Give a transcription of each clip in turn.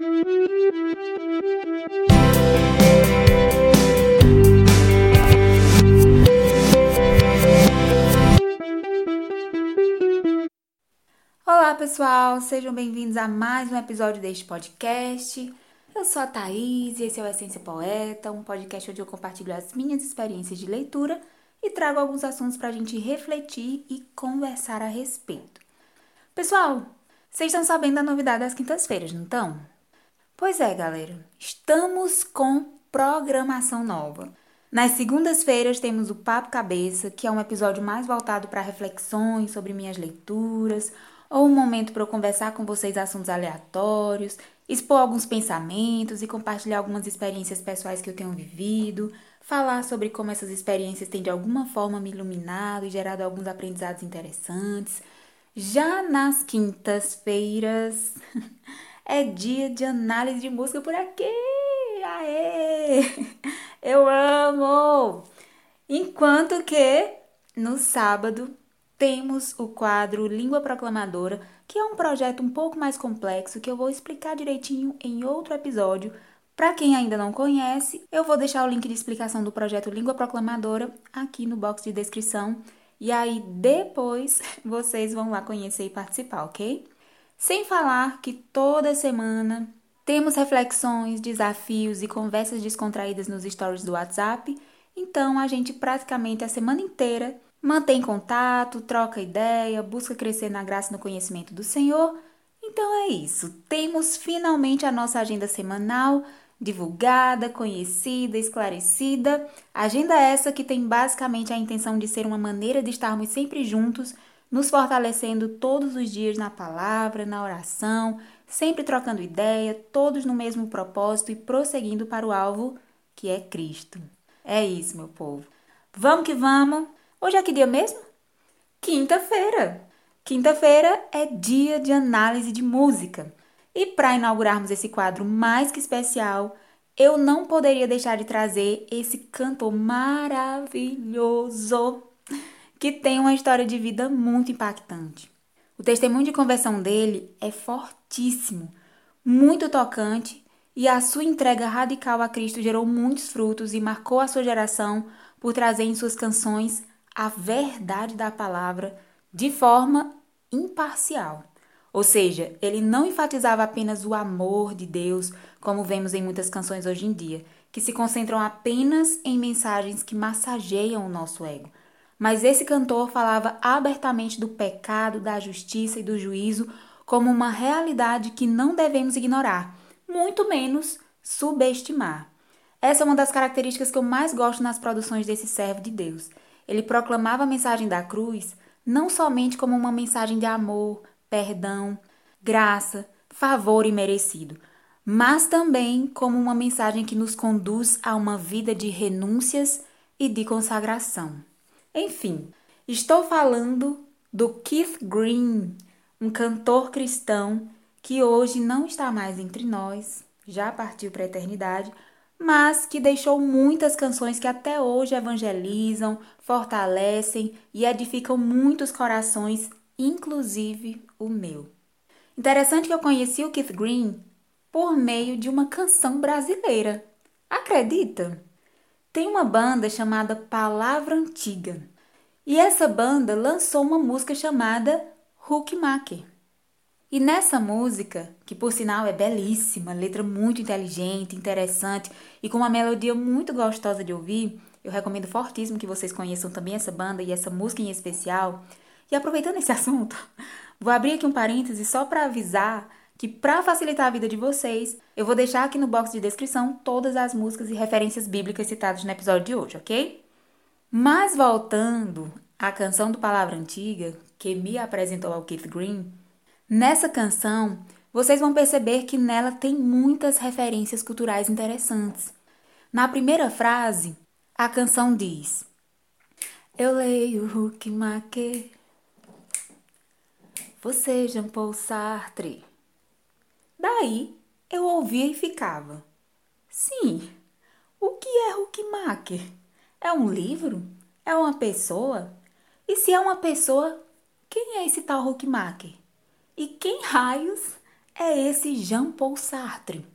Olá, pessoal! Sejam bem-vindos a mais um episódio deste podcast. Eu sou a Thaís e esse é o Essência Poeta, um podcast onde eu compartilho as minhas experiências de leitura e trago alguns assuntos para a gente refletir e conversar a respeito. Pessoal, vocês estão sabendo da novidade das quintas-feiras, não estão? Pois é, galera, estamos com programação nova. Nas segundas-feiras temos o Papo Cabeça, que é um episódio mais voltado para reflexões sobre minhas leituras, ou um momento para eu conversar com vocês assuntos aleatórios, expor alguns pensamentos e compartilhar algumas experiências pessoais que eu tenho vivido, falar sobre como essas experiências têm de alguma forma me iluminado e gerado alguns aprendizados interessantes. Já nas quintas-feiras é dia de análise de música por aqui. Aê! Eu amo! Enquanto que no sábado temos o quadro Língua Proclamadora, que é um projeto um pouco mais complexo que eu vou explicar direitinho em outro episódio. Para quem ainda não conhece, eu vou deixar o link de explicação do projeto Língua Proclamadora aqui no box de descrição. E aí depois vocês vão lá conhecer e participar, ok? Sem falar que toda semana temos reflexões, desafios e conversas descontraídas nos stories do WhatsApp. Então a gente praticamente a semana inteira mantém contato, troca ideia, busca crescer na graça e no conhecimento do Senhor. Então é isso. Temos finalmente a nossa agenda semanal divulgada, conhecida, esclarecida. Agenda essa que tem basicamente a intenção de ser uma maneira de estarmos sempre juntos nos fortalecendo todos os dias na palavra, na oração, sempre trocando ideia, todos no mesmo propósito e prosseguindo para o alvo que é Cristo. É isso, meu povo. Vamos que vamos! Hoje é que dia mesmo? Quinta-feira! Quinta-feira é dia de análise de música. E para inaugurarmos esse quadro mais que especial, eu não poderia deixar de trazer esse cantor maravilhoso que tem uma história de vida muito impactante. O testemunho de conversão dele é fortíssimo, muito tocante, e a sua entrega radical a Cristo gerou muitos frutos e marcou a sua geração por trazer em suas canções a verdade da palavra de forma imparcial. Ou seja, ele não enfatizava apenas o amor de Deus, como vemos em muitas canções hoje em dia, que se concentram apenas em mensagens que massageiam o nosso ego, mas esse cantor falava abertamente do pecado, da justiça e do juízo como uma realidade que não devemos ignorar, muito menos subestimar. Essa é uma das características que eu mais gosto nas produções desse servo de Deus. Ele proclamava a mensagem da cruz não somente como uma mensagem de amor, perdão, graça, favor e merecido, mas também como uma mensagem que nos conduz a uma vida de renúncias e de consagração. Enfim, estou falando do Keith Green, um cantor cristão que hoje não está mais entre nós, já partiu para a eternidade, mas que deixou muitas canções que até hoje evangelizam, fortalecem e edificam muitos corações, inclusive o meu. Interessante que eu conheci o Keith Green por meio de uma canção brasileira. Acredita? Tem uma banda chamada Palavra Antiga. E essa banda lançou uma música chamada Hookmaker. E nessa música, que por sinal é belíssima, letra muito inteligente, interessante e com uma melodia muito gostosa de ouvir, eu recomendo fortíssimo que vocês conheçam também essa banda e essa música em especial. E aproveitando esse assunto, vou abrir aqui um parêntese só para avisar que para facilitar a vida de vocês, eu vou deixar aqui no box de descrição todas as músicas e referências bíblicas citadas no episódio de hoje, ok? Mas voltando à canção do Palavra Antiga, que me apresentou ao Keith Green, nessa canção vocês vão perceber que nela tem muitas referências culturais interessantes. Na primeira frase, a canção diz: Eu leio Huckmacher, você Jean Paul Sartre. Daí eu ouvia e ficava: Sim, o que é Huckmacher? É um livro? É uma pessoa? E se é uma pessoa, quem é esse tal Huckmacher? E quem raios é esse Jean-Paul Sartre?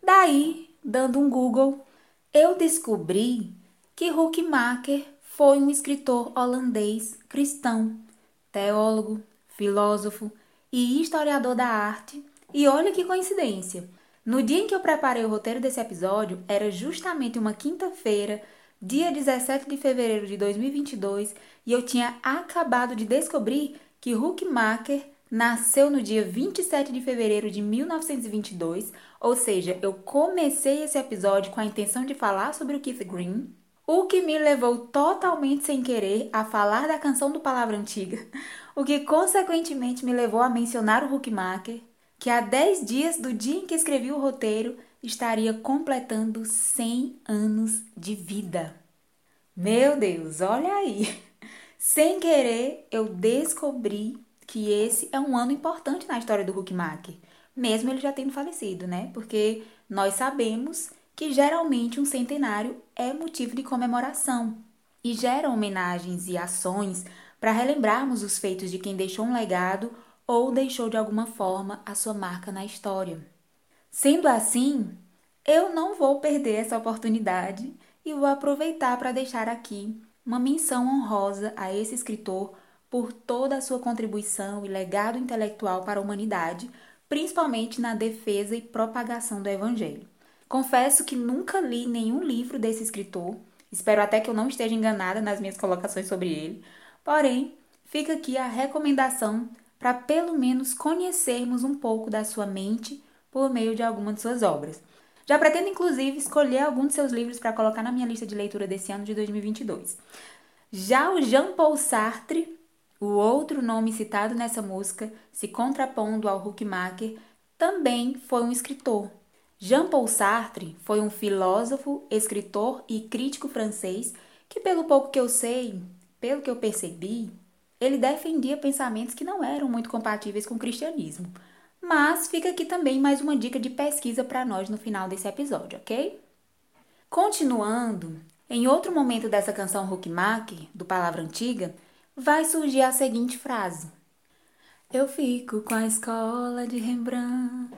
Daí, dando um Google, eu descobri que Huckmacher foi um escritor holandês cristão, teólogo, filósofo e historiador da arte. E olha que coincidência! No dia em que eu preparei o roteiro desse episódio, era justamente uma quinta-feira, dia 17 de fevereiro de 2022, e eu tinha acabado de descobrir que Huckmacher nasceu no dia 27 de fevereiro de 1922, ou seja, eu comecei esse episódio com a intenção de falar sobre o Keith Green, o que me levou totalmente sem querer a falar da canção do Palavra Antiga, o que consequentemente me levou a mencionar o Huckmacher, que há 10 dias do dia em que escrevi o roteiro estaria completando 100 anos de vida. Meu Deus, olha aí! Sem querer, eu descobri que esse é um ano importante na história do Huckmacher, mesmo ele já tendo falecido, né? Porque nós sabemos que geralmente um centenário é motivo de comemoração e gera homenagens e ações para relembrarmos os feitos de quem deixou um legado ou deixou de alguma forma a sua marca na história. Sendo assim, eu não vou perder essa oportunidade e vou aproveitar para deixar aqui uma menção honrosa a esse escritor por toda a sua contribuição e legado intelectual para a humanidade, principalmente na defesa e propagação do Evangelho. Confesso que nunca li nenhum livro desse escritor, espero até que eu não esteja enganada nas minhas colocações sobre ele, porém, fica aqui a recomendação para pelo menos conhecermos um pouco da sua mente por meio de alguma de suas obras. Já pretendo, inclusive, escolher algum de seus livros para colocar na minha lista de leitura desse ano de 2022. Já o Jean-Paul Sartre o outro nome citado nessa música, se contrapondo ao Huckmacher, também foi um escritor. Jean-Paul Sartre foi um filósofo, escritor e crítico francês que, pelo pouco que eu sei, pelo que eu percebi, ele defendia pensamentos que não eram muito compatíveis com o cristianismo. Mas fica aqui também mais uma dica de pesquisa para nós no final desse episódio, ok? Continuando, em outro momento dessa canção Huckmacher, do Palavra Antiga, vai surgir a seguinte frase: Eu fico com a escola de Rembrandt,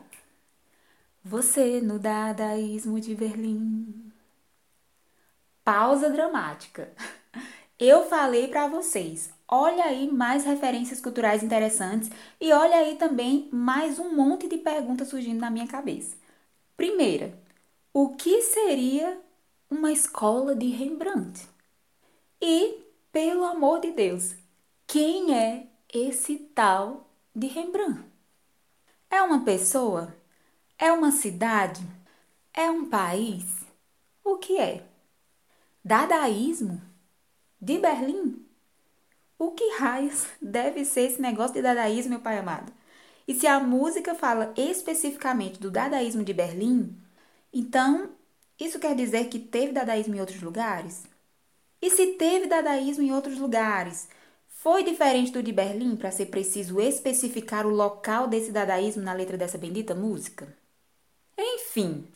você no dadaísmo de Berlim. Pausa dramática. Eu falei para vocês, olha aí mais referências culturais interessantes e olha aí também mais um monte de perguntas surgindo na minha cabeça. Primeira, o que seria uma escola de Rembrandt? E pelo amor de Deus, quem é esse tal de Rembrandt? É uma pessoa? É uma cidade? É um país? O que é? Dadaísmo? De Berlim? O que raios deve ser esse negócio de dadaísmo, meu pai amado? E se a música fala especificamente do dadaísmo de Berlim, então isso quer dizer que teve dadaísmo em outros lugares? E se teve dadaísmo em outros lugares? Foi diferente do de Berlim para ser preciso especificar o local desse dadaísmo na letra dessa bendita música? Enfim,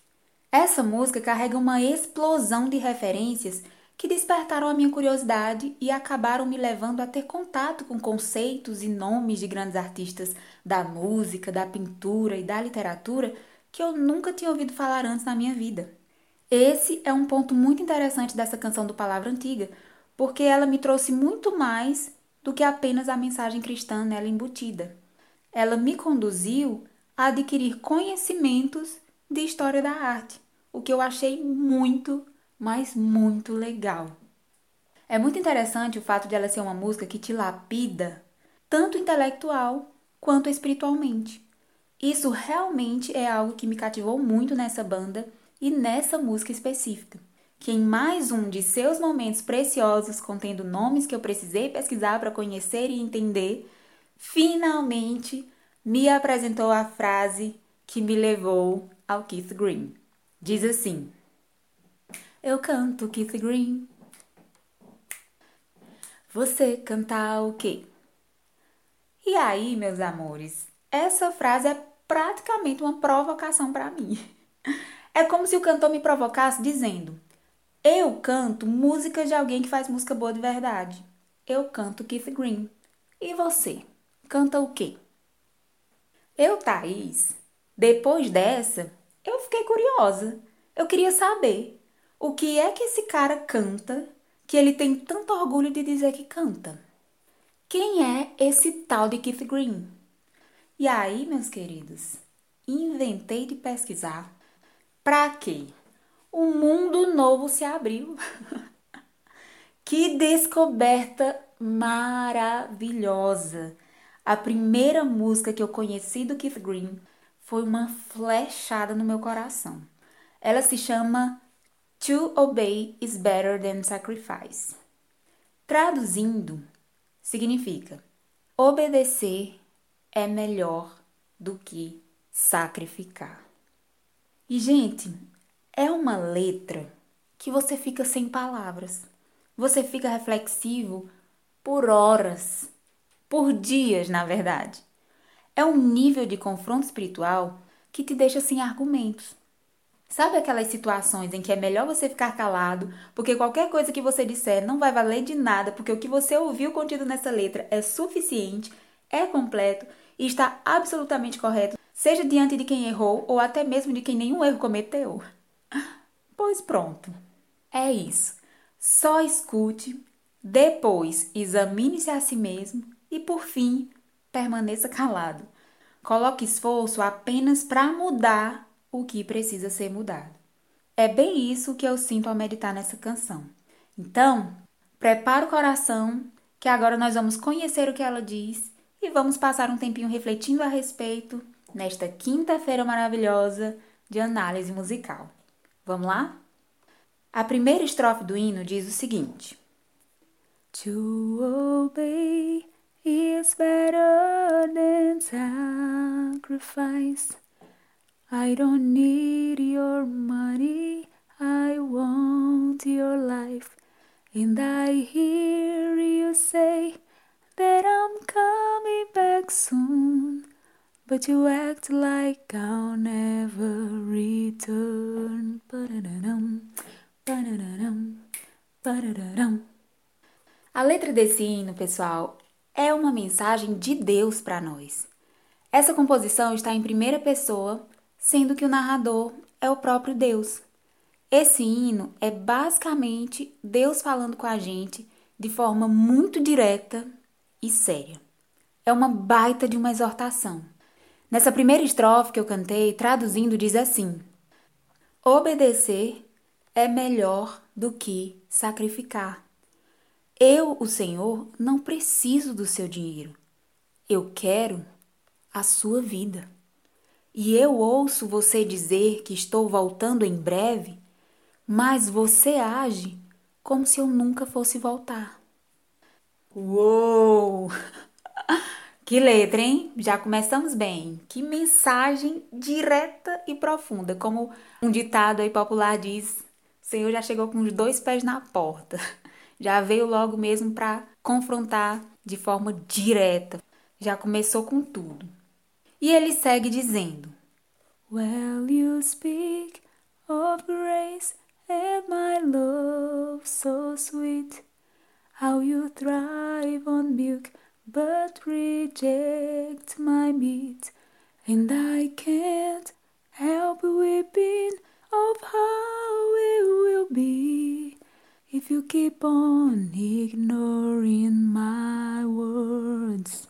essa música carrega uma explosão de referências que despertaram a minha curiosidade e acabaram me levando a ter contato com conceitos e nomes de grandes artistas da música, da pintura e da literatura que eu nunca tinha ouvido falar antes na minha vida. Esse é um ponto muito interessante dessa canção do Palavra Antiga, porque ela me trouxe muito mais do que apenas a mensagem cristã nela embutida. Ela me conduziu a adquirir conhecimentos de história da arte, o que eu achei muito, mas muito legal. É muito interessante o fato de ela ser uma música que te lapida, tanto intelectual quanto espiritualmente. Isso realmente é algo que me cativou muito nessa banda e nessa música específica, que em mais um de seus momentos preciosos, contendo nomes que eu precisei pesquisar para conhecer e entender, finalmente me apresentou a frase que me levou ao Keith Green. Diz assim: Eu canto Keith Green. Você canta o quê? E aí, meus amores, essa frase é praticamente uma provocação para mim. É como se o cantor me provocasse dizendo: Eu canto música de alguém que faz música boa de verdade. Eu canto Keith Green. E você? Canta o quê? Eu, Thaís, depois dessa, eu fiquei curiosa. Eu queria saber o que é que esse cara canta que ele tem tanto orgulho de dizer que canta. Quem é esse tal de Keith Green? E aí, meus queridos, inventei de pesquisar. Pra quê? Um mundo novo se abriu. que descoberta maravilhosa! A primeira música que eu conheci do Keith Green foi uma flechada no meu coração. Ela se chama To Obey is Better Than Sacrifice. Traduzindo, significa obedecer é melhor do que sacrificar. E, gente, é uma letra que você fica sem palavras. Você fica reflexivo por horas, por dias, na verdade. É um nível de confronto espiritual que te deixa sem argumentos. Sabe aquelas situações em que é melhor você ficar calado, porque qualquer coisa que você disser não vai valer de nada, porque o que você ouviu contido nessa letra é suficiente, é completo e está absolutamente correto, seja diante de quem errou ou até mesmo de quem nenhum erro cometeu? Pois pronto. É isso. Só escute, depois examine-se a si mesmo e, por fim, permaneça calado. Coloque esforço apenas para mudar o que precisa ser mudado. É bem isso que eu sinto ao meditar nessa canção. Então, prepara o coração, que agora nós vamos conhecer o que ela diz e vamos passar um tempinho refletindo a respeito nesta quinta-feira maravilhosa de análise musical. Vamos lá? A primeira estrofe do hino diz o seguinte: To obey is better than sacrifice. I don't need your money, I want your life. And I hear you say that I'm coming back soon. But you act like I'll never return. A letra desse hino, pessoal, é uma mensagem de Deus para nós. Essa composição está em primeira pessoa sendo que o narrador é o próprio Deus. Esse hino é basicamente Deus falando com a gente de forma muito direta e séria. É uma baita de uma exortação. Nessa primeira estrofe que eu cantei, traduzindo, diz assim: Obedecer é melhor do que sacrificar. Eu, o Senhor, não preciso do seu dinheiro. Eu quero a sua vida e eu ouço você dizer que estou voltando em breve, mas você age como se eu nunca fosse voltar. Uou! Que letra, hein? Já começamos bem. Que mensagem direta e profunda. Como um ditado aí popular diz, o Senhor já chegou com os dois pés na porta. Já veio logo mesmo para confrontar de forma direta. Já começou com tudo. E ele segue dizendo: Well, you speak of grace and my love so sweet, how you thrive on milk but reject my meat, and I can't help weeping of how it will be if you keep on ignoring my words.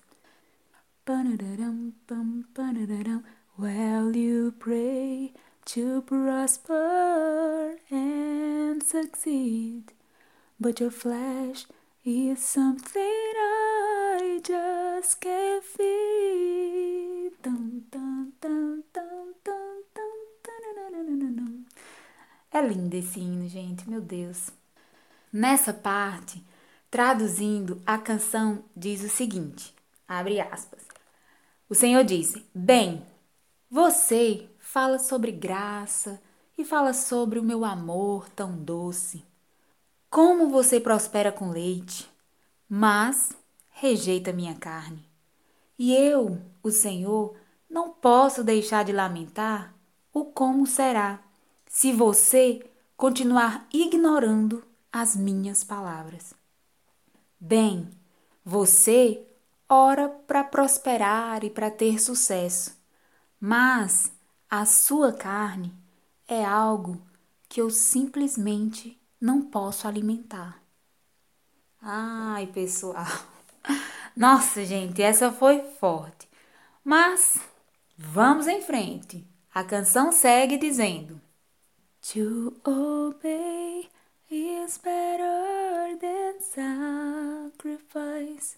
Well, you pray to prosper and succeed, but your flesh is something I just can't feed. É lindo esse hino, gente, meu Deus. Nessa parte, traduzindo, a canção diz o seguinte: abre aspas. O Senhor disse: Bem, você fala sobre graça e fala sobre o meu amor tão doce. Como você prospera com leite, mas rejeita minha carne. E eu, o Senhor, não posso deixar de lamentar o como será se você continuar ignorando as minhas palavras. Bem, você ora para prosperar e para ter sucesso mas a sua carne é algo que eu simplesmente não posso alimentar. Ai, pessoal. Nossa, gente, essa foi forte. Mas vamos em frente. A canção segue dizendo: To obey is better than sacrifice.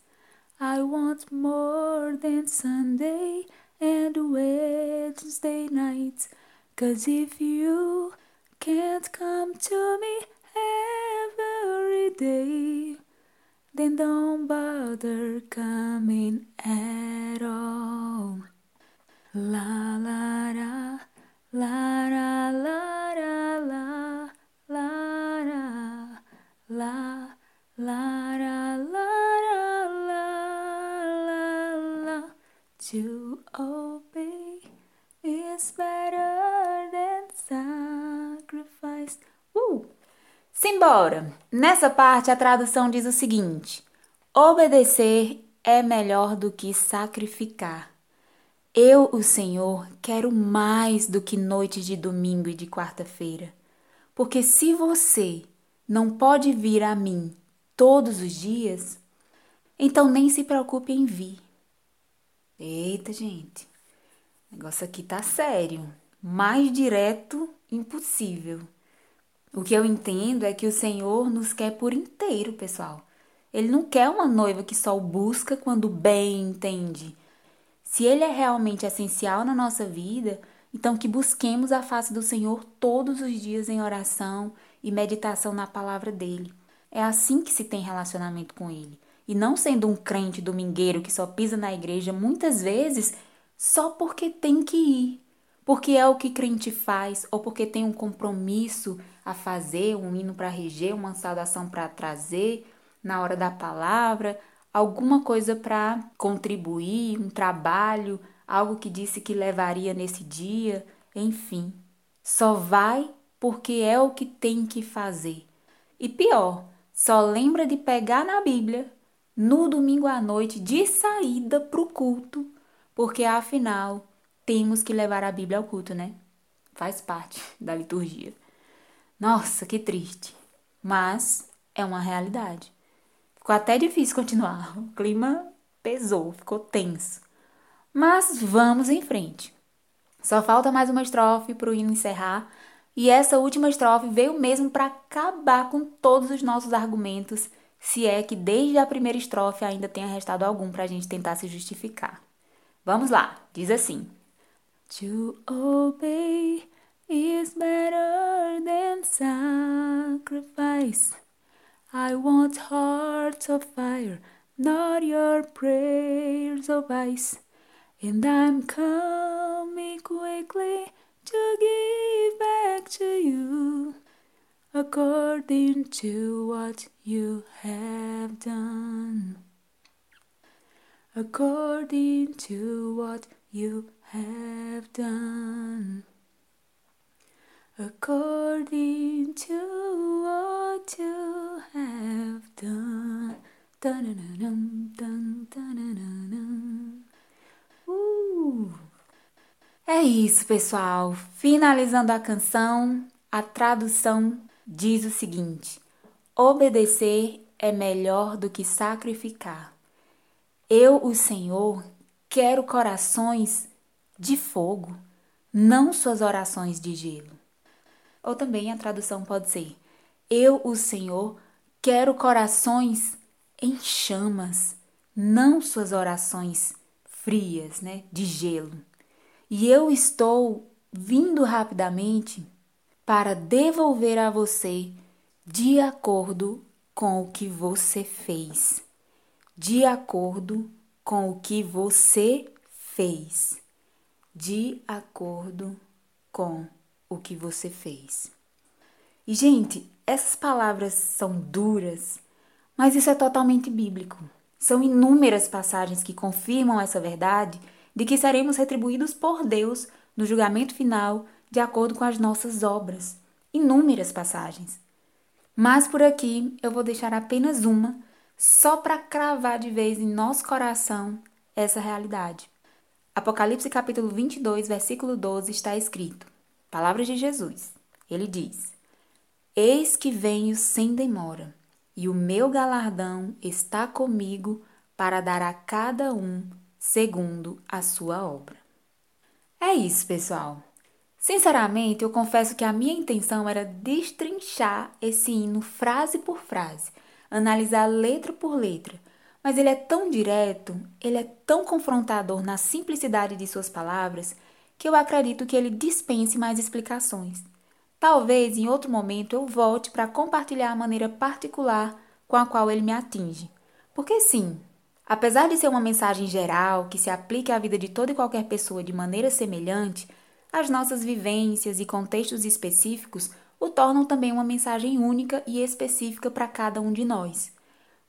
I want more than Sunday and Wednesday nights. Cause if you can't come to me every day, then don't bother coming at all. La la la, la la la la la. Simbora! Nessa parte a tradução diz o seguinte: obedecer é melhor do que sacrificar. Eu, o Senhor, quero mais do que noites de domingo e de quarta-feira. Porque se você não pode vir a mim todos os dias, então nem se preocupe em vir. Eita, gente, o negócio aqui tá sério. Mais direto, impossível. O que eu entendo é que o Senhor nos quer por inteiro, pessoal. Ele não quer uma noiva que só o busca quando bem entende se ele é realmente essencial na nossa vida, então que busquemos a face do Senhor todos os dias em oração e meditação na palavra dele. É assim que se tem relacionamento com ele. E não sendo um crente domingueiro que só pisa na igreja muitas vezes só porque tem que ir, porque é o que crente faz ou porque tem um compromisso a fazer, um hino para reger, uma saudação para trazer na hora da palavra, alguma coisa para contribuir, um trabalho, algo que disse que levaria nesse dia, enfim. Só vai porque é o que tem que fazer. E pior, só lembra de pegar na Bíblia no domingo à noite de saída para o culto, porque afinal temos que levar a Bíblia ao culto, né? Faz parte da liturgia. Nossa, que triste. Mas é uma realidade. Ficou até difícil continuar. O clima pesou, ficou tenso. Mas vamos em frente. Só falta mais uma estrofe para o hino encerrar. E essa última estrofe veio mesmo para acabar com todos os nossos argumentos, se é que desde a primeira estrofe ainda tenha restado algum para a gente tentar se justificar. Vamos lá, diz assim: To obey is better than sacrifice. I want hearts of fire, not your prayers of ice. And I'm coming quickly to give back to you according to what you have done. According to what you have done according to what you have done. Uh. É isso, pessoal. Finalizando a canção, a tradução diz o seguinte: Obedecer é melhor do que sacrificar. Eu, o Senhor, quero corações de fogo, não suas orações de gelo. Ou também a tradução pode ser: Eu, o Senhor, quero corações em chamas, não suas orações frias, né, de gelo. E eu estou vindo rapidamente para devolver a você de acordo com o que você fez. De acordo com o que você fez. De acordo com o que você fez. E, gente, essas palavras são duras, mas isso é totalmente bíblico. São inúmeras passagens que confirmam essa verdade de que seremos retribuídos por Deus no julgamento final de acordo com as nossas obras. Inúmeras passagens. Mas por aqui eu vou deixar apenas uma, só para cravar de vez em nosso coração essa realidade. Apocalipse capítulo 22, versículo 12 está escrito: Palavras de Jesus. Ele diz: Eis que venho sem demora, e o meu galardão está comigo para dar a cada um segundo a sua obra. É isso, pessoal. Sinceramente, eu confesso que a minha intenção era destrinchar esse hino frase por frase, analisar letra por letra, mas ele é tão direto, ele é tão confrontador na simplicidade de suas palavras, que eu acredito que ele dispense mais explicações. Talvez em outro momento eu volte para compartilhar a maneira particular com a qual ele me atinge. Porque sim, apesar de ser uma mensagem geral que se aplique à vida de toda e qualquer pessoa de maneira semelhante, as nossas vivências e contextos específicos o tornam também uma mensagem única e específica para cada um de nós.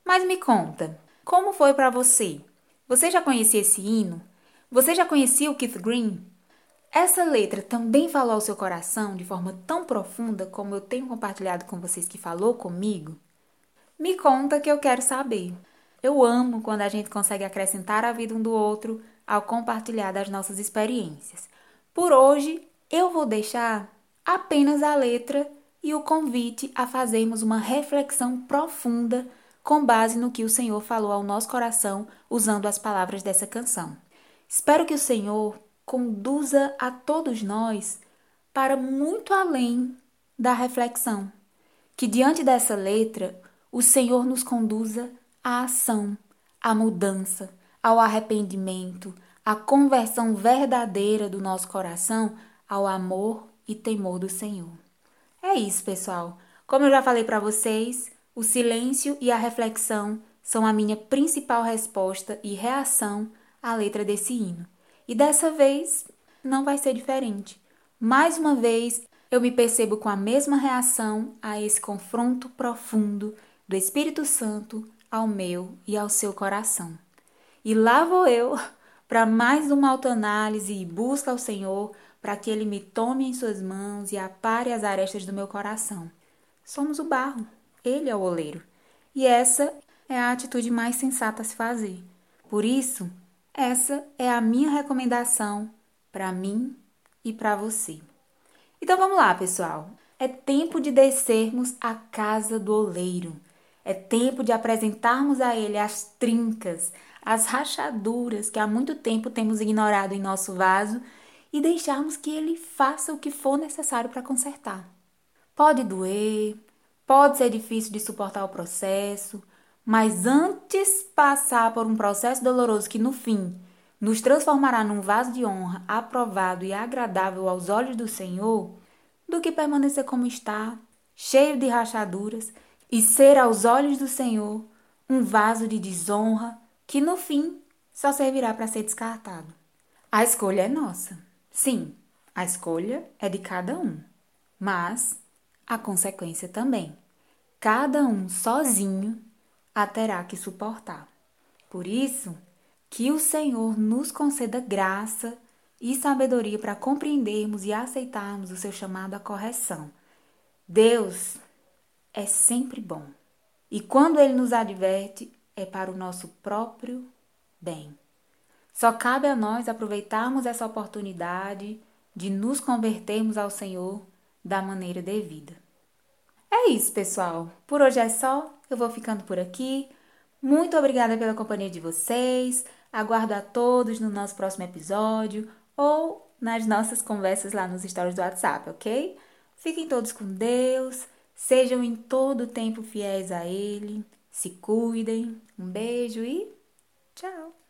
Mas me conta, como foi para você? Você já conhecia esse hino? Você já conhecia o Keith Green? Essa letra também falou ao seu coração de forma tão profunda como eu tenho compartilhado com vocês que falou comigo? Me conta que eu quero saber. Eu amo quando a gente consegue acrescentar a vida um do outro ao compartilhar das nossas experiências. Por hoje, eu vou deixar apenas a letra e o convite a fazermos uma reflexão profunda com base no que o Senhor falou ao nosso coração usando as palavras dessa canção. Espero que o Senhor conduza a todos nós para muito além da reflexão. Que diante dessa letra, o Senhor nos conduza à ação, à mudança, ao arrependimento, à conversão verdadeira do nosso coração ao amor e temor do Senhor. É isso, pessoal. Como eu já falei para vocês, o silêncio e a reflexão são a minha principal resposta e reação à letra desse hino. E dessa vez não vai ser diferente. Mais uma vez, eu me percebo com a mesma reação a esse confronto profundo do Espírito Santo ao meu e ao seu coração. E lá vou eu para mais uma autoanálise e busca ao Senhor para que Ele me tome em suas mãos e apare as arestas do meu coração. Somos o barro, Ele é o oleiro. E essa é a atitude mais sensata a se fazer. Por isso, essa é a minha recomendação para mim e para você. Então vamos lá, pessoal. É tempo de descermos à casa do oleiro. É tempo de apresentarmos a ele as trincas, as rachaduras que há muito tempo temos ignorado em nosso vaso e deixarmos que ele faça o que for necessário para consertar. Pode doer, pode ser difícil de suportar o processo, mas antes passar por um processo doloroso que no fim nos transformará num vaso de honra aprovado e agradável aos olhos do Senhor, do que permanecer como está, cheio de rachaduras, e ser aos olhos do Senhor um vaso de desonra que no fim só servirá para ser descartado. A escolha é nossa. Sim, a escolha é de cada um, mas a consequência também. Cada um sozinho a terá que suportar. Por isso, que o Senhor nos conceda graça e sabedoria para compreendermos e aceitarmos o seu chamado à correção. Deus é sempre bom. E quando ele nos adverte, é para o nosso próprio bem. Só cabe a nós aproveitarmos essa oportunidade de nos convertermos ao Senhor da maneira devida. É isso, pessoal. Por hoje é só. Eu vou ficando por aqui. Muito obrigada pela companhia de vocês. Aguardo a todos no nosso próximo episódio ou nas nossas conversas lá nos stories do WhatsApp, ok? Fiquem todos com Deus. Sejam em todo o tempo fiéis a Ele. Se cuidem. Um beijo e tchau!